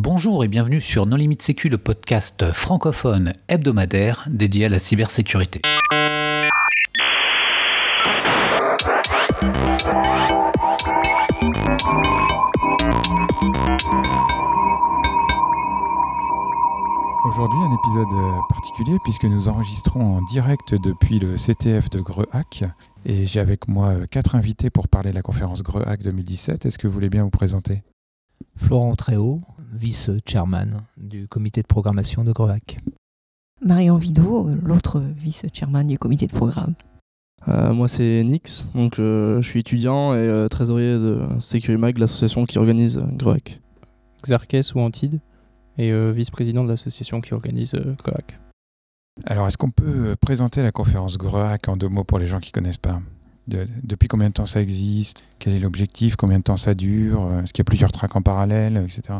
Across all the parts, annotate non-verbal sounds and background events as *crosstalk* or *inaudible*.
Bonjour et bienvenue sur Non Limite Sécu, le podcast francophone hebdomadaire dédié à la cybersécurité. Aujourd'hui, un épisode particulier puisque nous enregistrons en direct depuis le CTF de Grehac et j'ai avec moi quatre invités pour parler de la conférence Grehac 2017. Est-ce que vous voulez bien vous présenter? Florent Tréhaut, vice-chairman du comité de programmation de Grehac. Marion Vido, l'autre vice-chairman du comité de programme. Euh, moi c'est Nix, donc euh, je suis étudiant et euh, trésorier de Security l'association qui organise Grehac. Xerkes ou Antide et euh, vice-président de l'association qui organise euh, Grehac. Alors, est-ce qu'on peut présenter la conférence Grehac en deux mots pour les gens qui ne connaissent pas? De- Depuis combien de temps ça existe? Quel est l'objectif? Combien de temps ça dure? Est-ce qu'il y a plusieurs tracks en parallèle, etc.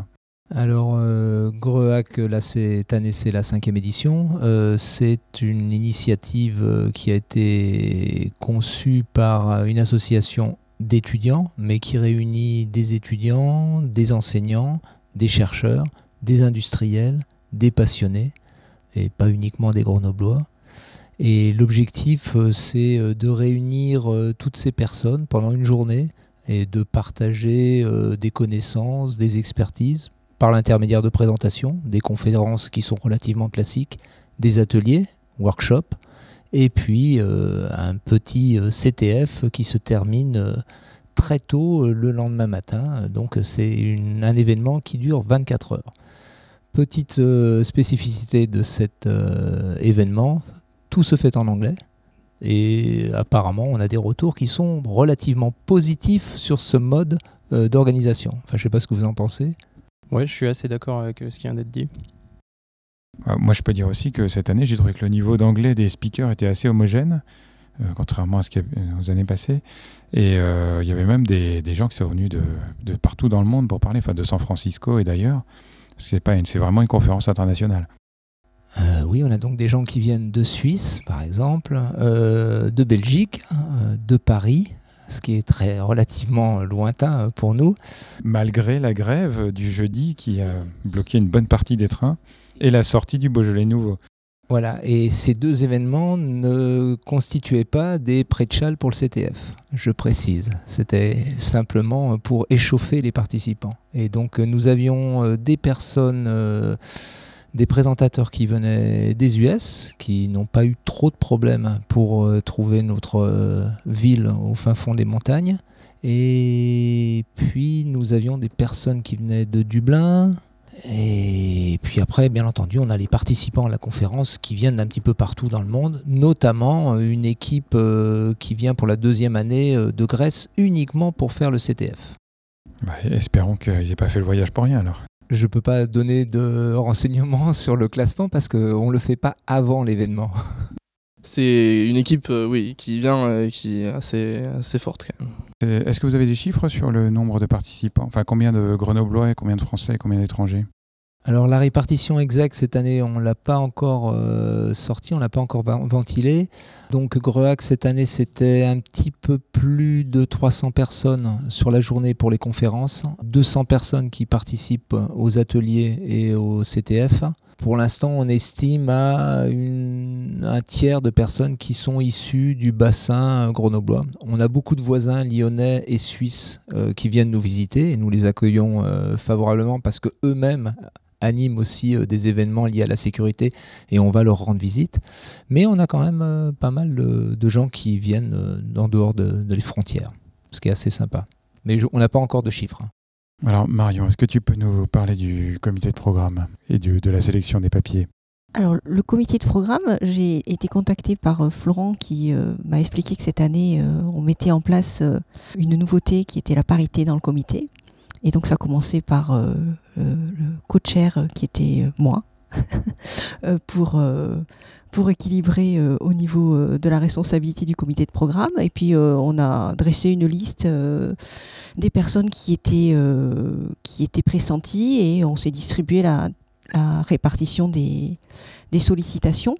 Alors, euh, Grehac, là, cette année, c'est la cinquième édition. Euh, c'est une initiative euh, qui a été conçue par euh, une association d'étudiants, mais qui réunit des étudiants, des enseignants, des chercheurs, des industriels, des passionnés, et pas uniquement des grenoblois. Et l'objectif, c'est de réunir toutes ces personnes pendant une journée et de partager des connaissances, des expertises par l'intermédiaire de présentations, des conférences qui sont relativement classiques, des ateliers, workshops, et puis euh, un petit euh, CTF qui se termine euh, très tôt le lendemain matin. Donc c'est un événement qui dure 24 heures. Petite spécificité de cet événement, tout se fait en anglais. Et apparemment, on a des retours qui sont relativement positifs sur ce mode d'organisation. Enfin, je ne sais pas ce que vous en pensez. Ouais, je suis assez d'accord avec euh, ce qui vient d'être dit. Euh, Moi, je peux dire aussi que cette année, j'ai trouvé que le niveau d'anglais des speakers était assez homogène, euh, contrairement à ce qu'il aux années passées. Et euh, il y avait même des, des gens qui sont venus de, de partout dans le monde pour parler, enfin de San Francisco et d'ailleurs. C'est pas une- c'est vraiment une conférence internationale. Euh, oui, on a donc des gens qui viennent de Suisse, par exemple, euh, de Belgique, euh, de Paris, ce qui est très relativement lointain euh, pour nous. Malgré la grève du jeudi qui a bloqué une bonne partie des trains et la sortie du Beaujolais nouveau. Voilà, et ces deux événements ne constituaient pas des pré-chals pour le CTF, je précise. C'était simplement pour échauffer les participants. Et donc euh, nous avions euh, des personnes, des présentateurs qui venaient des US, qui n'ont pas eu trop de problèmes pour euh, trouver notre euh, ville au fin fond des montagnes. Et puis nous avions des personnes qui venaient de Dublin, et puis après, bien entendu, on a les participants à la conférence qui viennent d'un petit peu partout dans le monde, notamment euh, une équipe qui vient pour la deuxième année de Grèce uniquement pour faire le CTF. Bah, espérons qu'ils n'aient pas fait le voyage pour rien alors. Je ne peux pas donner de *laughs* renseignements sur le classement parce qu'on ne le fait pas avant l'événement. C'est une équipe euh, oui, qui vient euh, qui est assez, assez forte quand même. Euh, Est-ce que vous avez des chiffres sur le nombre de participants? Enfin, combien de Grenoblois, combien de Français, combien d'étrangers? Alors la répartition exacte cette année, on l'a pas encore euh, sorti, on l'a pas encore va- ventilé. Donc Grehac cette année, c'était un petit peu plus de 300 personnes sur la journée pour les conférences, 200 personnes qui participent aux ateliers et au CTF. Pour l'instant, on estime à un tiers de personnes qui sont issues du bassin grenoblois. On a beaucoup de voisins lyonnais et suisses euh, qui viennent nous visiter et nous les accueillons euh, favorablement parce que eux-mêmes animent aussi euh, des événements liés à la sécurité et on va leur rendre visite. Mais on a quand même euh, pas mal de, de gens qui viennent euh, en dehors de, de les frontières, ce qui est assez sympa. Mais je- on n'a pas encore de chiffres. hein. Alors, Marion, est-ce que tu peux nous parler du comité de programme et du- de la sélection des papiers? Alors, le comité de programme, j'ai été contactée par Florent qui euh, m'a expliqué que cette année, euh, on mettait en place euh, une nouveauté qui était la parité dans le comité. Et donc, ça a commencé par euh, euh, le co-chair qui était euh, moi, *laughs* euh, pour, pour équilibrer au niveau de la responsabilité du comité de programme. Et puis, on a dressé une liste des personnes qui étaient, qui étaient pressenties et on s'est distribué la, la répartition des, des sollicitations.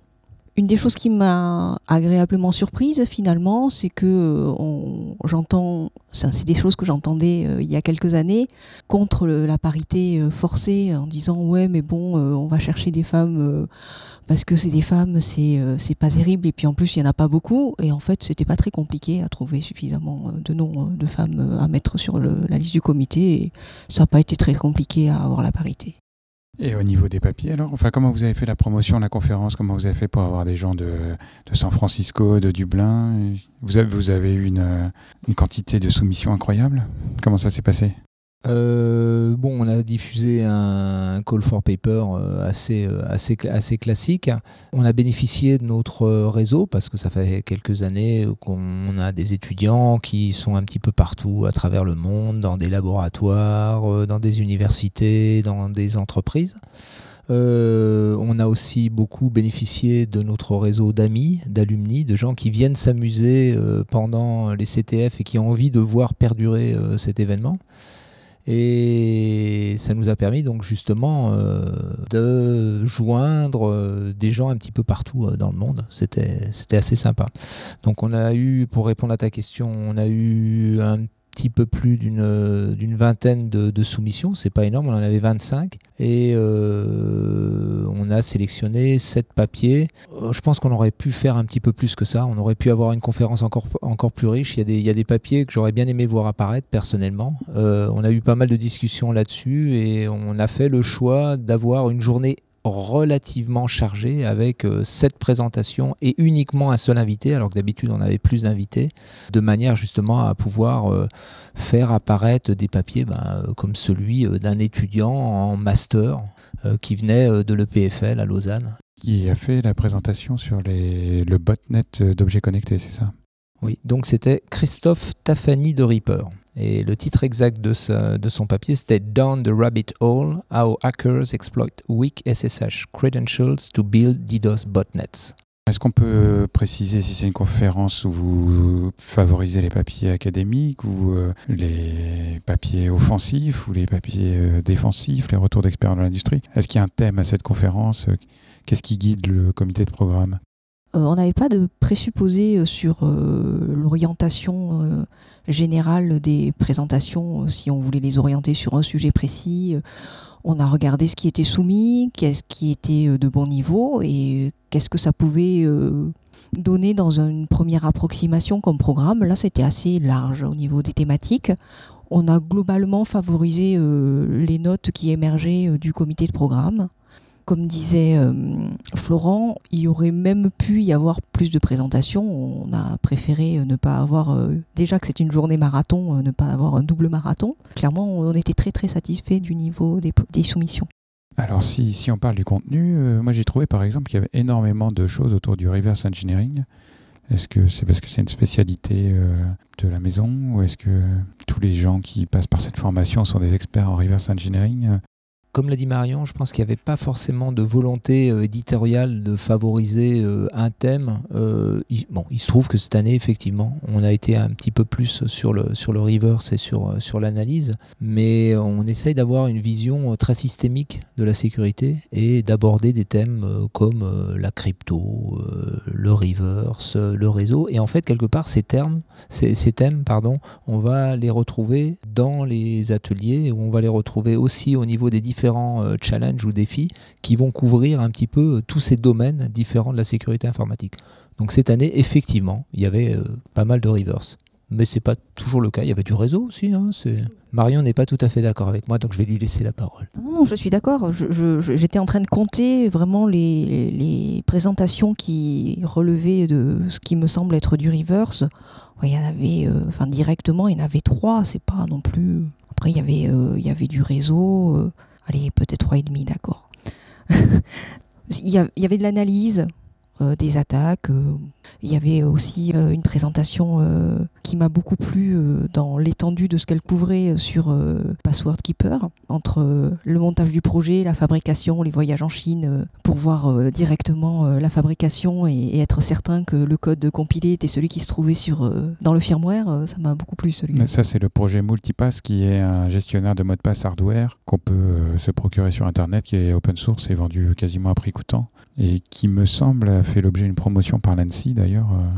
Une des choses qui m'a agréablement surprise finalement, c'est que euh, j'entends, c'est des choses que j'entendais euh, il y a quelques années contre la parité euh, forcée en disant ouais mais bon on va chercher des femmes parce que c'est des femmes c'est c'est pas terrible et puis en plus il y en a pas beaucoup et en fait c'était pas très compliqué à trouver suffisamment de noms de femmes à mettre sur la liste du comité et ça n'a pas été très compliqué à avoir la parité. Et au niveau des papiers, alors Enfin, comment vous avez fait la promotion, la conférence Comment vous avez fait pour avoir des gens de, de San Francisco, de Dublin? Vous avez, vous avez eu une, une quantité de soumissions incroyable Comment ça s'est passé? Euh, bon, on a diffusé un call for paper euh, assez, euh, assez classique. On a bénéficié de notre réseau parce que ça fait quelques années qu'on a des étudiants qui sont un petit peu partout à travers le monde, dans des laboratoires, dans des universités, dans des entreprises. on a aussi beaucoup bénéficié de notre réseau d'amis, d'alumni, de gens qui viennent s'amuser pendant les CTF et qui ont envie de voir perdurer cet événement. Et ça nous a permis donc justement euh, de joindre euh, des gens un petit peu partout euh, dans le monde. C'était assez sympa. Donc on a eu, pour répondre à ta question, on a eu un petit peu plus d'une vingtaine de, de soumissions, c'est pas énorme, on en avait 25 et euh, on a sélectionné 7 papiers. Euh, je pense qu'on aurait pu faire un petit peu plus que ça, on aurait pu avoir une conférence encore, encore plus riche. Il y, a des, il y a des papiers que j'aurais bien aimé voir apparaître personnellement. Euh, on a eu pas mal de discussions là-dessus et on a fait le choix d'avoir une journée relativement chargé avec euh, sept présentations et uniquement un seul invité, alors que d'habitude on avait plus d'invités, de manière justement à pouvoir euh, faire apparaître des papiers ben, euh, comme celui d'un étudiant en master qui venait de l'EPFL à Lausanne. Qui a fait la présentation sur les, le botnet d'objets connectés, c'est ça? Oui, donc c'était Christophe Tafani de Reaper. Et le titre exact de, son papier, c'était Down the Rabbit Hole How Hackers Exploit Weak SSH Credentials to Build DDoS Botnets. Est-ce qu'on peut préciser si c'est une conférence où vous favorisez les papiers académiques ou euh, les papiers offensifs ou les papiers euh, défensifs, les retours d'expérience de l'industrie? Est-ce qu'il y a un thème à cette conférence? Qu'est-ce qui guide le comité de programme? On n'avait pas de présupposé sur l'orientation générale des présentations, euh, si on voulait les orienter sur un sujet précis. Euh, on a regardé ce qui était soumis, qu'est-ce qui était euh, de bon niveau et qu'est-ce que ça pouvait donner dans une première approximation comme programme. Là, c'était assez large au niveau des thématiques. On a globalement favorisé les notes qui émergeaient du comité de programme comme disait euh, Florent, il y aurait même pu y avoir plus de présentations. On a préféré euh, ne pas avoir, euh, déjà que c'est une journée marathon, ne pas avoir un double marathon. Clairement, on était très très satisfait du niveau des, soumissions. Alors si, si, on parle du contenu, moi j'ai trouvé par exemple qu'il y avait énormément de choses autour du reverse engineering. Est-ce que c'est parce que c'est une spécialité de la maison ou est-ce que tous les gens qui passent par cette formation sont des experts en reverse engineering? Comme l'a dit Marion, je pense qu'il n'y avait pas forcément de volonté euh, éditoriale de favoriser euh, un thème. Euh, il, bon, il se trouve que cette année, effectivement, on a été un petit peu plus sur le, sur le reverse et sur, sur l'analyse, mais on essaye d'avoir une vision très systémique de la sécurité et d'aborder des thèmes comme la crypto, le reverse, le réseau. Et en fait, quelque part, ces termes, ces, ces thèmes, pardon, on va les retrouver dans les ateliers, où on va les retrouver aussi au niveau des différents différents euh, challenges ou défis qui vont couvrir un petit peu euh, tous ces domaines différents de la sécurité informatique. Donc cette année, effectivement, il y avait euh, pas mal de reverse. Mais c'est pas toujours le cas. Il y avait du réseau aussi. Hein, Marion n'est pas tout à fait d'accord avec moi, donc je vais lui laisser la parole. Non, je suis d'accord. J'étais en train de compter vraiment les, les, présentations qui relevaient de ce qui me semble être du reverse. Il y en avait, enfin directement, il y en avait trois. C'est pas non plus. Après, il y avait, il y avait du réseau allez, peut-être 3,5, d'accord. *laughs* il, y avait de l'analyse des attaques, euh, Il y avait aussi euh, une présentation euh, qui m'a beaucoup plu euh, dans l'étendue de ce qu'elle couvrait sur Password Keeper, entre le montage du projet, la fabrication, les voyages en Chine, pour voir directement la fabrication et, être certain que le code compilé était celui qui se trouvait sur, dans le firmware. ça m'a beaucoup plu celui-là. Ça, c'est le projet Multipass qui est un gestionnaire de mot de passe hardware qu'on peut se procurer sur Internet, qui est open source et vendu quasiment à prix coûtant et qui me semble a fait l'objet d'une promotion par l'ANSI d'ailleurs. Euh,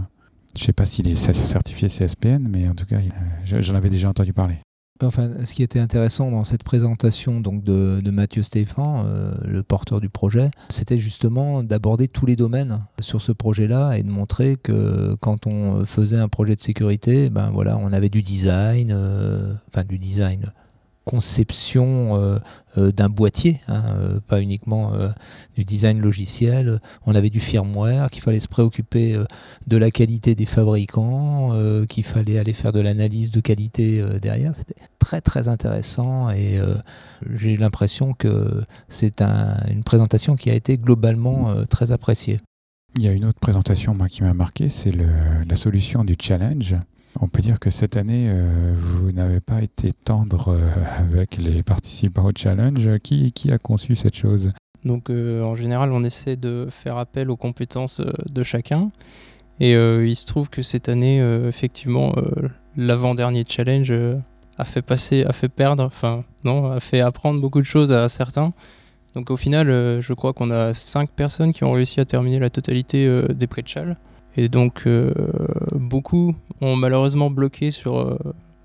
je ne sais pas s'il est certifié CSPN, mais en tout cas, j'en avais déjà entendu parler. Enfin, ce qui était intéressant dans cette présentation donc de, Mathieu Stéphane, euh, le porteur du projet, c'était justement d'aborder tous les domaines sur ce projet-là et de montrer que quand on faisait un projet de sécurité, ben voilà, on avait du design, euh, enfin du design, conception euh, euh, d'un boîtier, hein, euh, pas uniquement du design logiciel. On avait du firmware, qu'il fallait se préoccuper de la qualité des fabricants, qu'il fallait aller faire de l'analyse de qualité derrière. C'était très très intéressant et j'ai l'impression que c'est une présentation qui a été globalement très appréciée. Il y a une autre présentation qui m'a marqué, c'est la solution du challenge. On peut dire que cette année, euh, vous n'avez pas été tendre euh, avec les participants au challenge. Qui, qui a conçu cette chose? Donc euh, en général, on essaie de faire appel aux compétences de chacun. Et il se trouve que cette année, effectivement, l'avant-dernier challenge a fait passer, a fait perdre, enfin non, a fait apprendre beaucoup de choses à certains. Donc au final, je crois qu'on a 5 personnes qui ont réussi à terminer la totalité des pré-chal. Et donc, beaucoup ont malheureusement bloqué sur euh,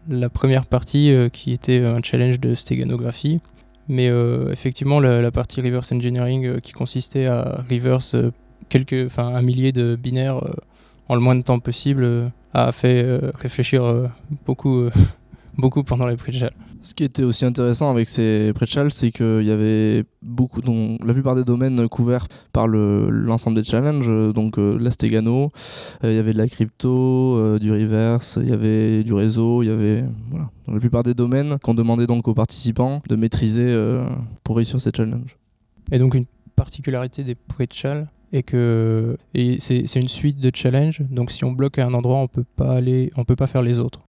la première partie euh, qui était un challenge de stéganographie. Mais effectivement, la, partie reverse engineering qui consistait à reverse quelques, un millier de binaires en le moins de temps possible a fait réfléchir *laughs* beaucoup, pendant les pré ce qui était aussi intéressant avec ces pré c'est qu'il y avait beaucoup, dont la plupart des domaines couverts par l'ensemble des challenges, donc euh, la Stegano, euh, il y avait de la crypto, euh, du reverse, il y avait du réseau, il y avait voilà, la plupart des domaines qu'on demandait donc aux participants de maîtriser pour réussir ces challenges. Et donc une particularité des pré est que c'est une suite de challenges, donc si on bloque à un endroit, on peut pas aller, on peut pas faire les autres.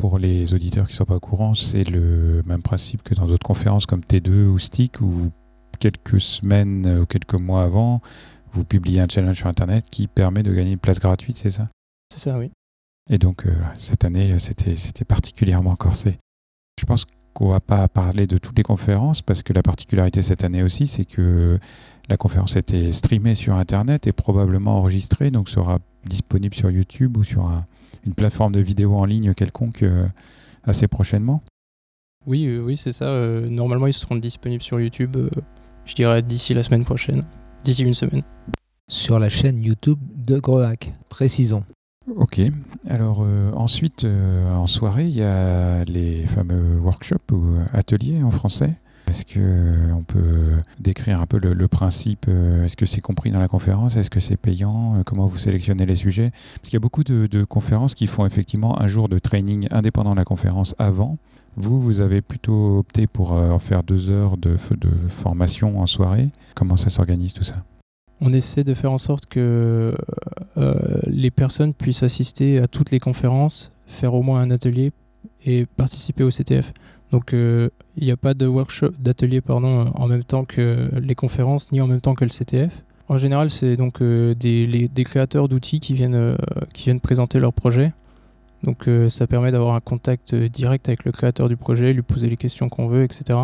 Pour les auditeurs qui ne sont pas au courant, c'est le même principe que dans d'autres conférences comme T2 ou Stick, où quelques semaines ou quelques mois avant, vous publiez un challenge sur Internet qui permet de gagner une place gratuite, c'est ça? C'est ça, oui. Et donc, euh, cette année, c'était particulièrement corsé. Je pense qu'on ne va pas parler de toutes les conférences, parce que la particularité cette année aussi, c'est que la conférence était streamée sur Internet et probablement enregistrée, donc sera disponible sur YouTube ou sur un, une plateforme de vidéo en ligne quelconque euh, assez prochainement Oui, euh, oui c'est ça. Euh, normalement, ils seront disponibles sur YouTube, je dirais d'ici la semaine prochaine, d'ici une semaine. Sur la chaîne YouTube de Grohac, précisons. Ok. Alors ensuite, en soirée, il y a les fameux workshops ou ateliers en français. Est-ce qu'on euh, peut décrire un peu le, principe euh, Est-ce que c'est compris dans la conférence? Est-ce que c'est payant? Euh, Comment vous sélectionnez les sujets? Parce qu'il y a beaucoup de, conférences qui font effectivement un jour de training indépendant de la conférence avant. Vous, vous avez plutôt opté pour faire deux heures de formation en soirée. Comment ça s'organise tout ça? On essaie de faire en sorte que les personnes puissent assister à toutes les conférences, faire au moins un atelier et participer au CTF. Donc euh, il n'y a pas de workshop, d'atelier pardon, en même temps que les conférences, ni en même temps que le CTF. En général, c'est donc euh, des, des, créateurs d'outils qui viennent, euh, qui viennent présenter leur projet. Donc ça permet d'avoir un contact direct avec le créateur du projet, lui poser les questions qu'on veut, etc.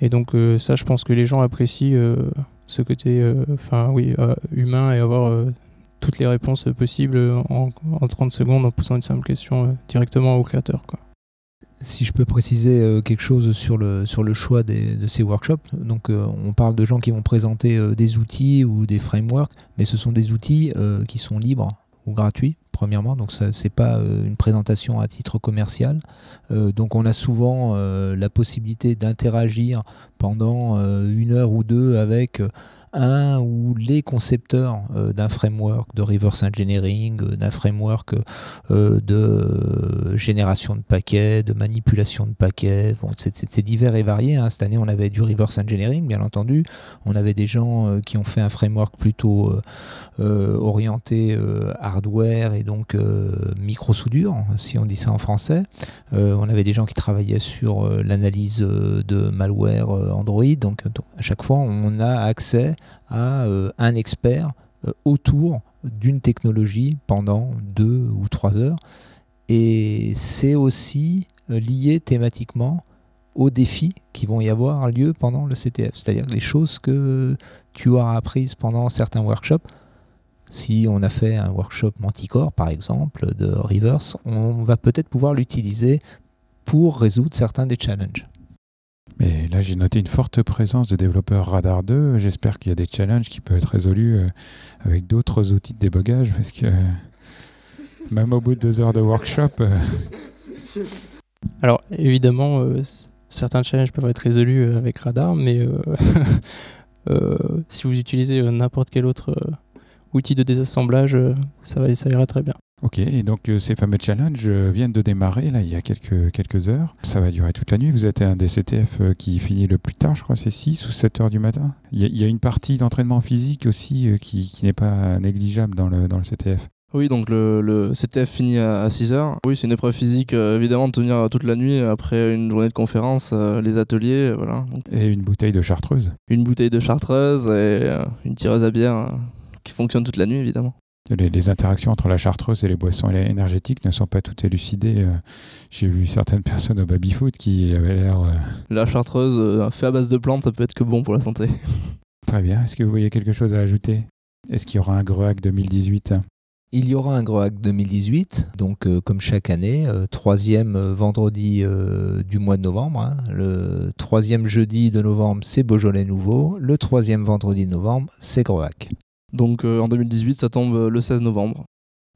Et donc ça, je pense que les gens apprécient ce côté enfin oui, humain et avoir toutes les réponses possibles en, en, 30 secondes en posant une simple question directement au créateur. Quoi si je peux préciser euh, quelque chose sur le, sur le choix de ces workshops, donc euh, on parle de gens qui vont présenter euh, des outils ou des frameworks, mais ce sont des outils qui sont libres ou gratuits premièrement, donc ce n'est pas euh, une présentation à titre commercial. Euh, donc on a souvent euh, la possibilité d'interagir pendant une heure ou deux avec un ou les concepteurs euh, d'un framework de reverse engineering, euh, d'un framework euh, de génération de paquets, de manipulation de paquets. Bon, c'est divers et varié. Hein. Cette année, on avait du reverse engineering, bien entendu. On avait des gens qui ont fait un framework plutôt orienté hardware et donc micro-soudure, si on dit ça en français. on avait des gens qui travaillaient sur l'analyse de malware Android. donc à chaque fois, on a accès à euh, un expert euh, autour d'une technologie pendant deux ou trois heures. Et c'est aussi euh, lié thématiquement aux défis qui vont y avoir lieu pendant le CTF, c'est-à-dire les choses que tu auras apprises pendant certains workshops. Si on a fait un workshop Manticore, par exemple, de Reverse, on va peut-être pouvoir l'utiliser pour résoudre certains des challenges. Mais là, j'ai noté une forte présence de développeurs Radar 2. J'espère qu'il y a des challenges qui peuvent être résolus euh, avec d'autres outils de débogage, parce que même au bout de deux heures de workshop. Euh, *laughs* Alors, évidemment, euh, certains challenges peuvent être résolus avec Radar, mais *laughs* si vous utilisez n'importe quel autre outil de désassemblage, ça ira très bien. Ok, et donc euh, ces fameux challenges euh, viennent de démarrer là il y a quelques, quelques heures. Ça va durer toute la nuit. Vous êtes un des CTF euh, qui finit le plus tard, je crois, c'est 6 ou 7 heures du matin. Il y, a, une partie d'entraînement physique aussi qui, qui n'est pas négligeable dans le, dans le CTF. Oui, donc le, le, CTF finit à, 6 heures. Oui, c'est une épreuve physique, évidemment, de tenir toute la nuit après une journée de conférence, les ateliers, voilà. Et une bouteille de chartreuse. Une bouteille de chartreuse et une tireuse à bière qui fonctionne toute la nuit, évidemment les, interactions entre la chartreuse et les boissons énergétiques ne sont pas toutes élucidées. Euh, j'ai vu certaines personnes au baby-foot qui avaient l'air. Euh, la chartreuse euh, fait à base de plantes, ça peut être que bon pour la santé. *laughs* Très bien. Est-ce que vous voyez quelque chose à ajouter? Est-ce qu'il y aura un GREAC 2018 il y aura un GROAC 2018, donc comme chaque année, troisième vendredi du mois de novembre. Hein. Le troisième jeudi de novembre, c'est Beaujolais Nouveau. Le troisième vendredi de novembre, c'est GROAC. Donc euh, en 2018, ça tombe euh, le 16 novembre.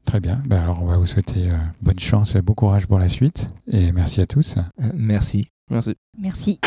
Très bien. Ben alors on va vous souhaiter euh, bonne chance et bon courage pour la suite. Et merci à tous. merci. Merci. Merci.